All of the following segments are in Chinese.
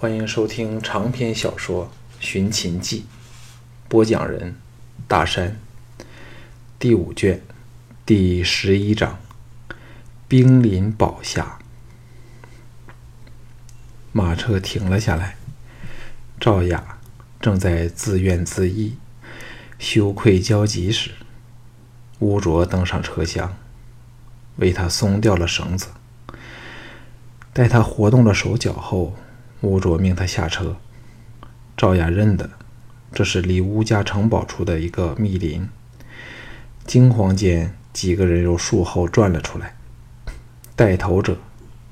欢迎收听长篇小说《寻秦记》，播讲人：大山。第五卷第十一章：兵临堡下。马车停了下来，赵雅正在自怨自艾、羞愧交集时，乌卓登上车厢，为他松掉了绳子。待他活动了手脚后，乌卓命他下车。赵雅认得，这是离乌家城堡处的一个密林。惊慌间，几个人由树后转了出来，带头者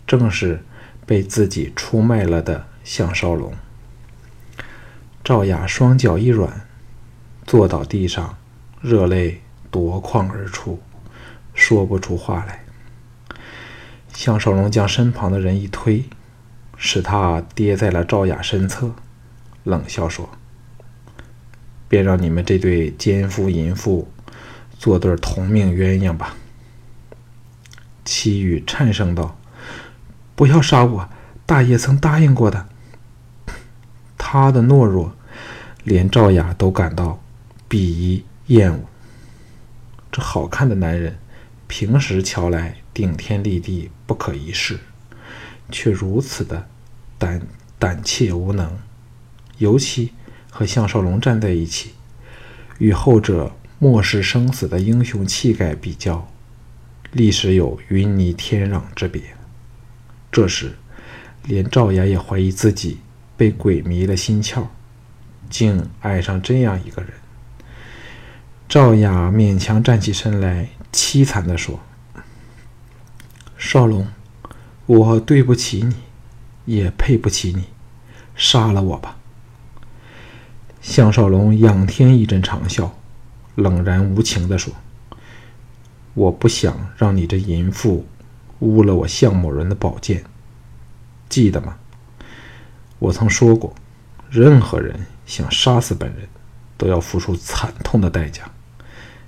正是被自己出卖了的项少龙。赵雅双脚一软，坐倒地上，热泪夺眶而出，说不出话来。向少龙将身旁的人一推，使他跌在了赵雅身侧，冷笑说：“便让你们这对奸夫淫妇做对同命鸳鸯吧。”齐宇颤声道：“不要杀我，大爷曾答应过的。”他的懦弱，连赵雅都感到鄙夷厌恶。这好看的男人，平时瞧来。顶天立地，不可一世，却如此的胆胆怯无能。尤其和项少龙站在一起，与后者漠视生死的英雄气概比较，历史有云泥天壤之别。这时，连赵雅也怀疑自己被鬼迷了心窍，竟爱上这样一个人。赵雅勉强站起身来，凄惨地说。少龙，我对不起你，也配不起你，杀了我吧！项少龙仰天一阵长啸，冷然无情地说：“我不想让你这淫妇污了我项某人的宝剑，记得吗？我曾说过，任何人想杀死本人，都要付出惨痛的代价。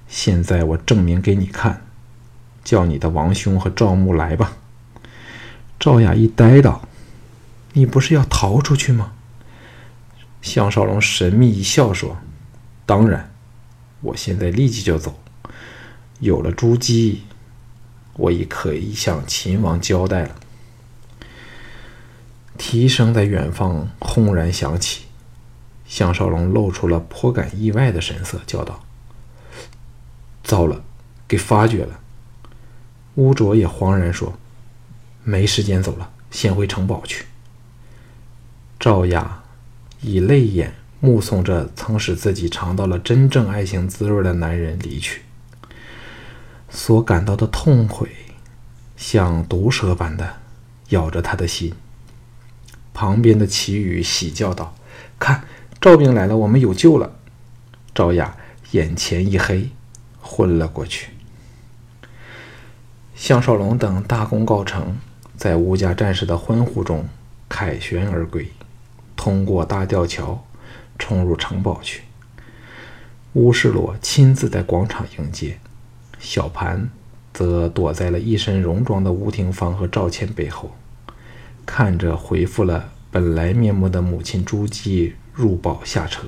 现在我证明给你看。”叫你的王兄和赵牧来吧。赵雅一呆道：“你不是要逃出去吗？”项少龙神秘一笑说：“当然，我现在立即就走。有了朱姬，我已可以向秦王交代了。”蹄声在远方轰然响起，项少龙露出了颇感意外的神色，叫道：“糟了，给发觉了！”乌卓也惶然说：“没时间走了，先回城堡去。”赵雅以泪眼目送着曾使自己尝到了真正爱情滋味的男人离去，所感到的痛悔像毒蛇般的咬着他的心。旁边的齐宇喜叫道：“看，赵兵来了，我们有救了！”赵雅眼前一黑，昏了过去。项少龙等大功告成，在乌家战士的欢呼中凯旋而归，通过大吊桥，冲入城堡去。乌世罗亲自在广场迎接，小盘则躲在了一身戎装的吴廷芳和赵倩背后，看着恢复了本来面目的母亲朱姬入堡下车。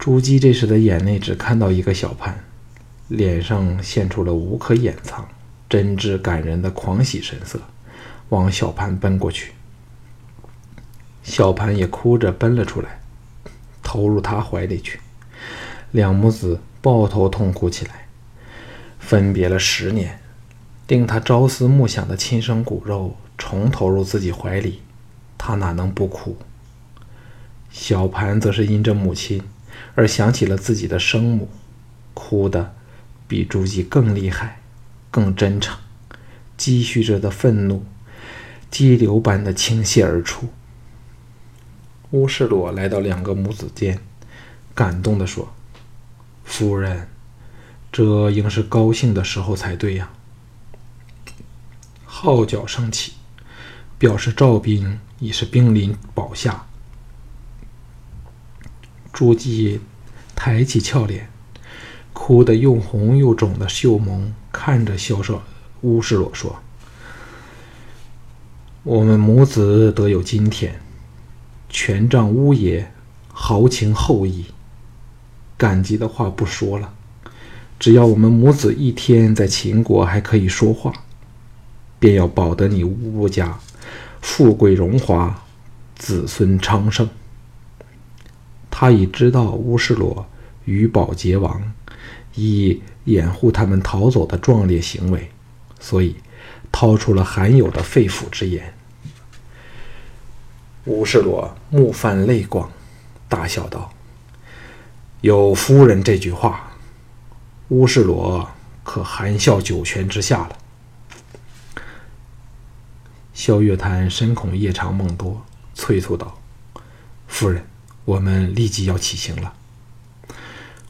朱姬这时的眼内只看到一个小盘，脸上现出了无可掩藏。真挚感人的狂喜神色，往小盘奔过去。小盘也哭着奔了出来，投入他怀里去。两母子抱头痛哭起来。分别了十年，令他朝思暮想的亲生骨肉重投入自己怀里，他哪能不哭？小盘则是因着母亲而想起了自己的生母，哭得比朱姬更厉害。更真诚，积蓄着的愤怒，激流般的倾泻而出。乌世罗来到两个母子间，感动地说：“夫人，这应是高兴的时候才对呀！”号角升起，表示赵兵已是兵临堡下。朱姬抬起俏脸。哭得又红又肿的秀眸看着萧少乌世罗说：“我们母子得有今天，权杖乌爷豪情厚谊，感激的话不说了。只要我们母子一天在秦国还可以说话，便要保得你乌家富贵荣华，子孙昌盛。他已知道乌世罗与保结王，以掩护他们逃走的壮烈行为，所以掏出了罕有的肺腑之言。乌世罗目泛泪光，大笑道：“有夫人这句话，乌世罗可含笑九泉之下了。”萧月潭深恐夜长梦多，催促道：“夫人。”我们立即要起行了。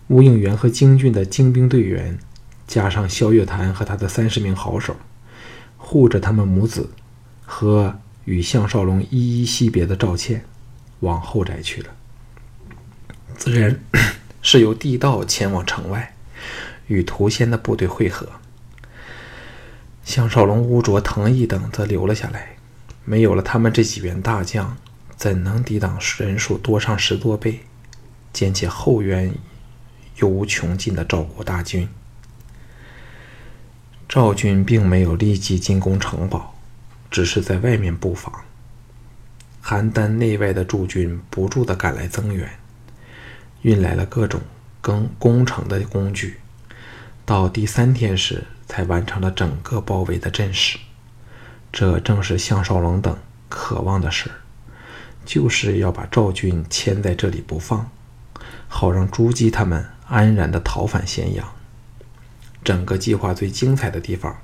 吴应元和京俊的精兵队员，加上萧月潭和他的三十名好手，护着他们母子和与项少龙依依惜别的赵倩，往后宅去了。自然是由地道前往城外，与屠仙的部队会合。项少龙、乌卓、藤毅等则留了下来。没有了他们这几员大将。怎能抵挡人数多上十多倍、兼且后援又无穷尽的赵国大军？赵军并没有立即进攻城堡，只是在外面布防。邯郸内外的驻军不住地赶来增援，运来了各种更攻城的工具。到第三天时，才完成了整个包围的阵势。这正是项少龙等渴望的事。就是要把赵军牵在这里不放，好让朱姬他们安然地逃返咸阳。整个计划最精彩的地方，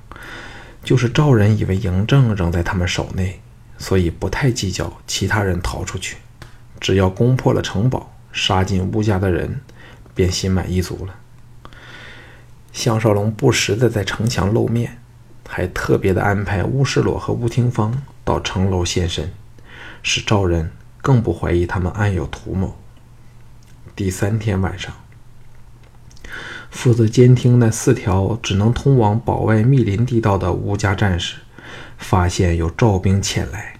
就是赵人以为嬴政仍在他们手内，所以不太计较其他人逃出去，只要攻破了城堡，杀进乌家的人，便心满意足了。项少龙不时地在城墙露面，还特别的安排乌世罗和乌廷芳到城楼现身。使赵人更不怀疑他们暗有图谋。第三天晚上，负责监听那四条只能通往堡外密林地道的吴家战士，发现有赵兵前来，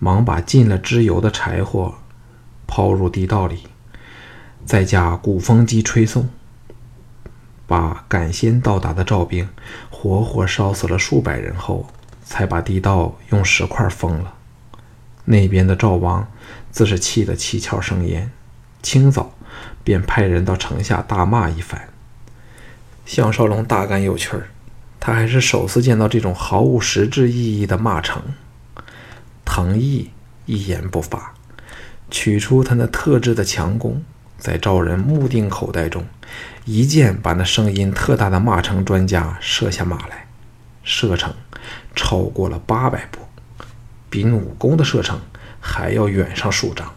忙把进了支油的柴火抛入地道里，再加鼓风机吹送，把赶先到达的赵兵活活烧死了数百人后，才把地道用石块封了。那边的赵王自是气得七窍生烟，清早便派人到城下大骂一番。项少龙大感有趣儿，他还是首次见到这种毫无实质意义的骂城。藤毅一言不发，取出他那特制的强弓，在赵人目定口袋中，一箭把那声音特大的骂城专家射下马来，射程超过了八百步。比弩弓的射程还要远上数丈。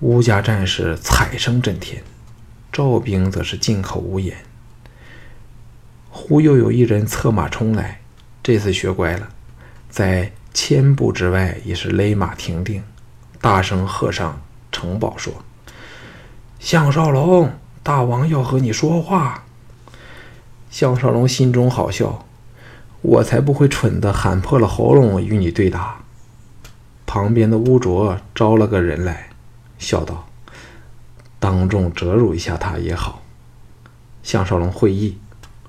乌家战士彩声震天，赵兵则是进口无言。忽又有一人策马冲来，这次学乖了，在千步之外也是勒马停定，大声喝上城堡说：“项少龙，大王要和你说话。”项少龙心中好笑。我才不会蠢的喊破了喉咙与你对打。旁边的乌卓招了个人来，笑道：“当众折辱一下他也好。”项少龙会意，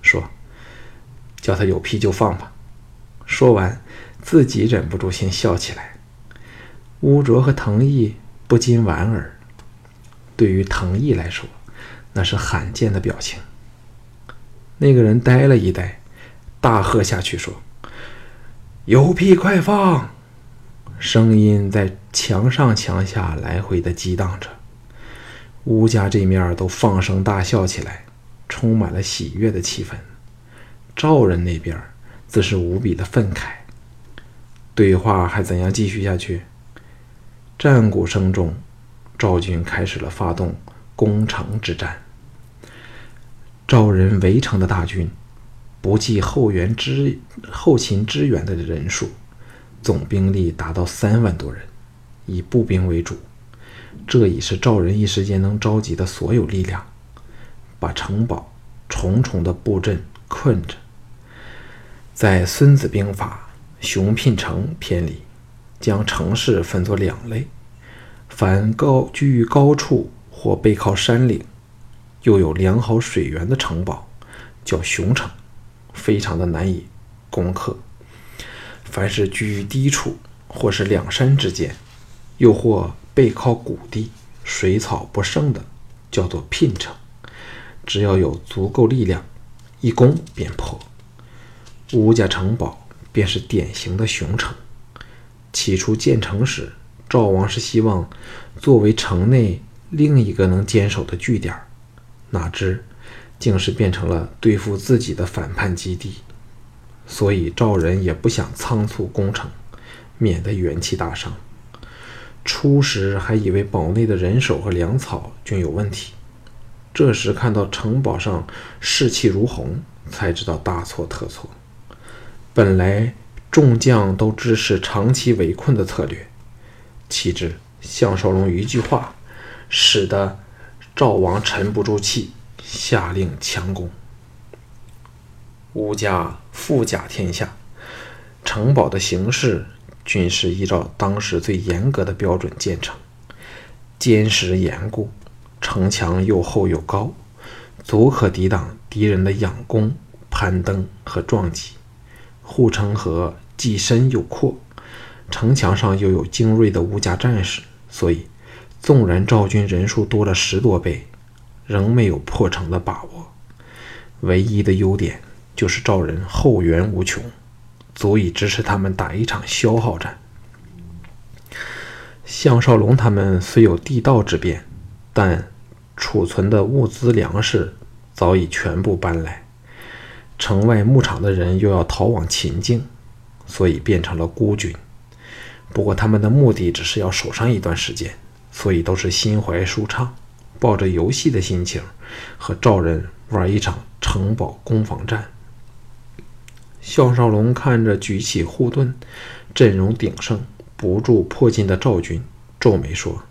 说：“叫他有屁就放吧。”说完，自己忍不住先笑起来。乌卓和藤毅不禁莞尔。对于藤毅来说，那是罕见的表情。那个人呆了一呆。大喝下去说：“有屁快放！”声音在墙上墙下来回的激荡着。乌家这面都放声大笑起来，充满了喜悦的气氛。赵人那边则是无比的愤慨。对话还怎样继续下去？战鼓声中，赵军开始了发动攻城之战。赵人围城的大军。不计后援支后勤支援的人数，总兵力达到三万多人，以步兵为主。这已是赵人一时间能召集的所有力量，把城堡重重的布阵困着。在《孙子兵法·雄聘城》篇里，将城市分作两类：凡高居于高处或背靠山岭，又有良好水源的城堡，叫雄城，非常的难以攻克；凡是居于低处或是两山之间，又或背靠谷地、水草不盛的，叫做聘城。只要有足够力量，一攻便破。吴家城堡便是典型的雄城。起初建成时，赵王是希望作为城内另一个能坚守的据点，哪知竟是变成了对付自己的反叛基地。所以赵人也不想仓促攻城，免得元气大伤。初时还以为堡内的人手和粮草均有问题。这时看到城堡上士气如虹，才知道大错特错。本来众将都支持长期围困的策略，岂知项少龙一句话，使得赵王沉不住气，下令强攻。吴家富甲天下，城堡的形式均是依照当时最严格的标准建成，坚实严固。城墙又厚又高，足可抵挡敌人的仰攻、攀登和撞击。护城河既深又阔，城墙上又有精锐的吴家战士，所以纵然赵军人数多了十多倍，仍没有破城的把握。唯一的优点就是赵人后援无穷，足以支持他们打一场消耗战。项少龙他们虽有地道之便。但储存的物资粮食早已全部搬来，城外牧场的人又要逃往秦境，所以变成了孤军。不过他们的目的只是要守上一段时间，所以都是心怀舒畅，抱着游戏的心情和赵人玩一场城堡攻防战。项少龙看着举起护盾、阵容鼎盛、不住迫近的赵军，皱眉说。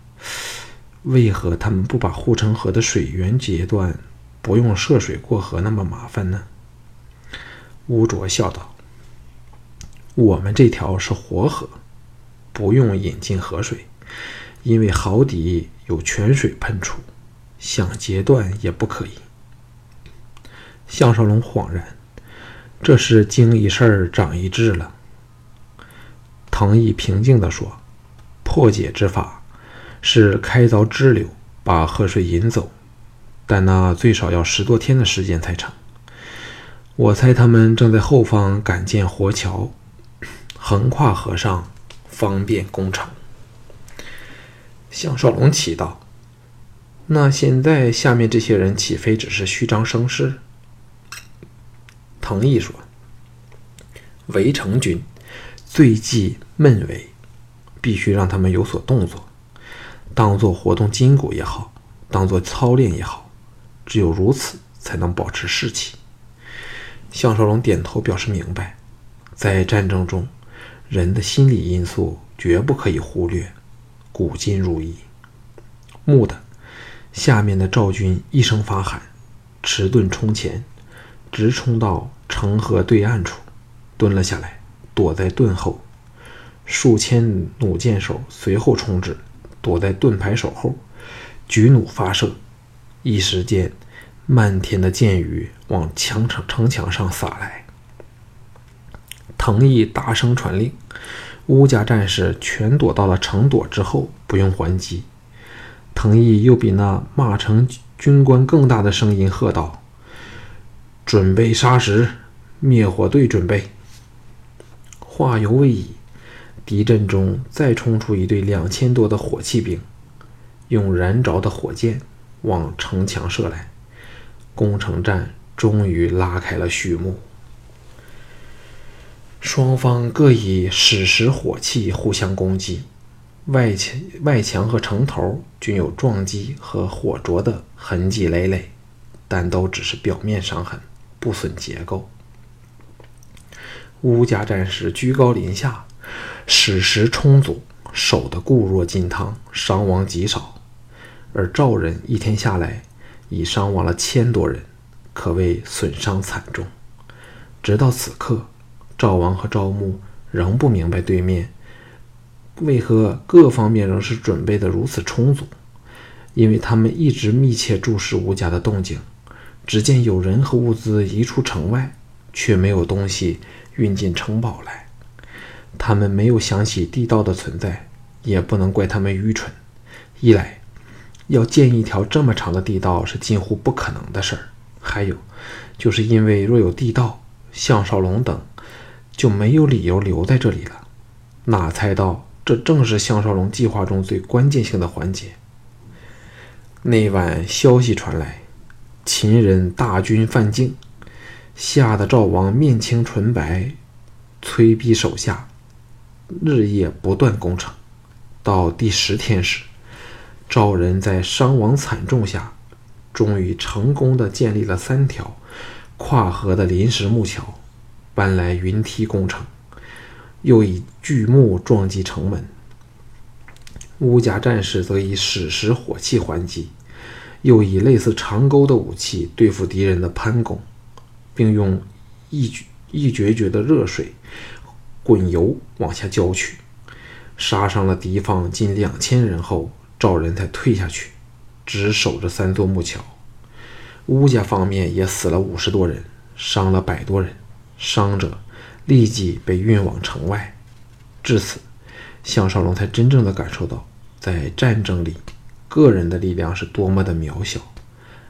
为何他们不把护城河的水源截断，不用涉水过河那么麻烦呢？乌卓笑道：“我们这条是活河，不用引进河水，因为壕底有泉水喷出，想截断也不可以。”项少龙恍然，这是经一事长一智了。唐毅平静地说：“破解之法。”是开凿支流，把河水引走，但那最少要十多天的时间才成。我猜他们正在后方赶建活桥，横跨河上，方便攻城。项少龙奇道：“那现在下面这些人岂非只是虚张声势？”藤毅说：“围城军最忌闷围，必须让他们有所动作。”当做活动筋骨也好，当做操练也好，只有如此才能保持士气。项少龙点头表示明白。在战争中，人的心理因素绝不可以忽略。古今如一。木的，下面的赵军一声发喊，迟钝冲前，直冲到城河对岸处，蹲了下来，躲在盾后。数千弩箭手随后冲至。躲在盾牌手后，举弩发射，一时间，漫天的箭雨往墙城城墙上洒来。藤毅大声传令，乌家战士全躲到了城垛之后，不用还击。藤毅又比那骂城军官更大的声音喝道：“准备杀时，灭火队准备。”话犹未已。敌阵中再冲出一队两千多的火器兵，用燃着的火箭往城墙射来，攻城战终于拉开了序幕。双方各以矢石火器互相攻击，外墙、外墙和城头均有撞击和火灼的痕迹累累，但都只是表面伤痕，不损结构。乌家战士居高临下。矢石充足，守得固若金汤，伤亡极少。而赵人一天下来已伤亡了千多人，可谓损伤惨重。直到此刻，赵王和赵牧仍不明白对面为何各方面仍是准备的如此充足？因为他们一直密切注视吴家的动静，只见有人和物资移出城外，却没有东西运进城堡来。他们没有想起地道的存在，也不能怪他们愚蠢。一来，要建一条这么长的地道是近乎不可能的事儿；还有，就是因为若有地道，项少龙等就没有理由留在这里了。哪猜到，这正是项少龙计划中最关键性的环节。那晚消息传来，秦人大军犯境，吓得赵王面青唇白，催逼手下。日夜不断攻城，到第十天时，赵人在伤亡惨重下，终于成功的建立了三条跨河的临时木桥，搬来云梯攻城，又以巨木撞击城门。乌家战士则以矢石火器还击，又以类似长钩的武器对付敌人的攀攻，并用一一决绝的热水。滚油往下浇去，杀伤了敌方近两千人后，赵人才退下去，只守着三座木桥。乌家方面也死了五十多人，伤了百多人，伤者立即被运往城外。至此，项少龙才真正的感受到，在战争里，个人的力量是多么的渺小，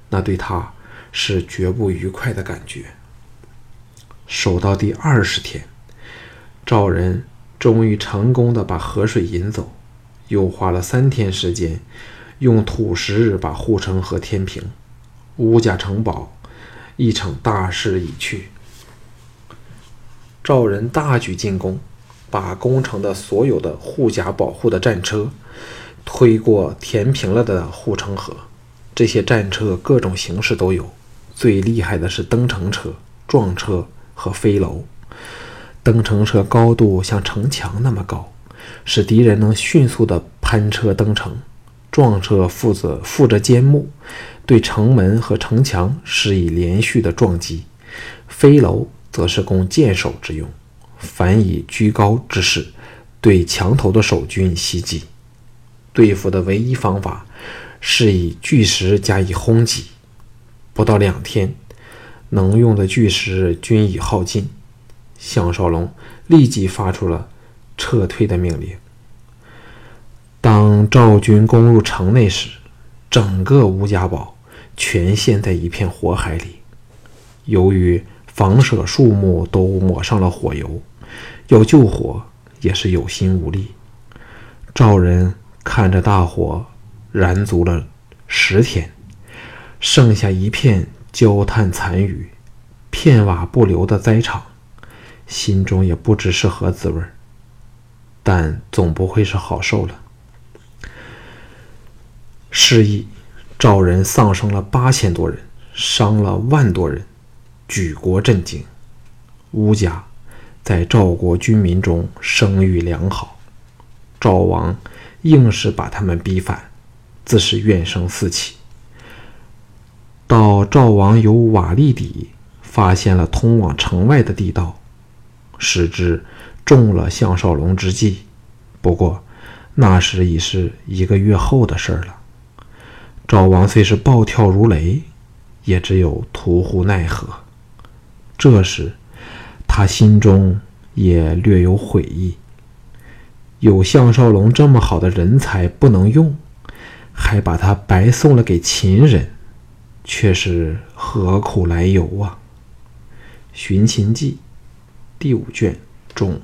那对他是绝不愉快的感觉。守到第二十天。赵人终于成功的把河水引走，又花了三天时间，用土石把护城河填平。乌家城堡一场大势已去。赵人大举进攻，把攻城的所有的护甲保护的战车推过填平了的护城河。这些战车各种形式都有，最厉害的是登城车、撞车和飞楼。登城车高度像城墙那么高，使敌人能迅速地攀车登城。撞车负责负着尖木，对城门和城墙施以连续的撞击；飞楼则是供箭手之用，凡以居高之势对墙头的守军袭击。对付的唯一方法是以巨石加以轰击。不到两天，能用的巨石均已耗尽。项少龙立即发出了撤退的命令。当赵军攻入城内时，整个吴家堡全陷在一片火海里。由于房舍树木都抹上了火油，要救火也是有心无力。赵人看着大火燃足了十天，剩下一片焦炭残余、片瓦不留的灾场。心中也不知是何滋味儿但总不会是好受了。示意赵人丧生了八千多人，伤了万多人，举国震惊。乌家在赵国军民中声誉良好，赵王硬是把他们逼反，自是怨声四起。到赵王由瓦砾底发现了通往城外的地道。使之中了项少龙之计，不过那时已是一个月后的事了。赵王虽是暴跳如雷，也只有徒呼奈何。这时他心中也略有悔意：有项少龙这么好的人才不能用，还把他白送了给秦人，却是何苦来由啊？《寻秦记》。第五卷中。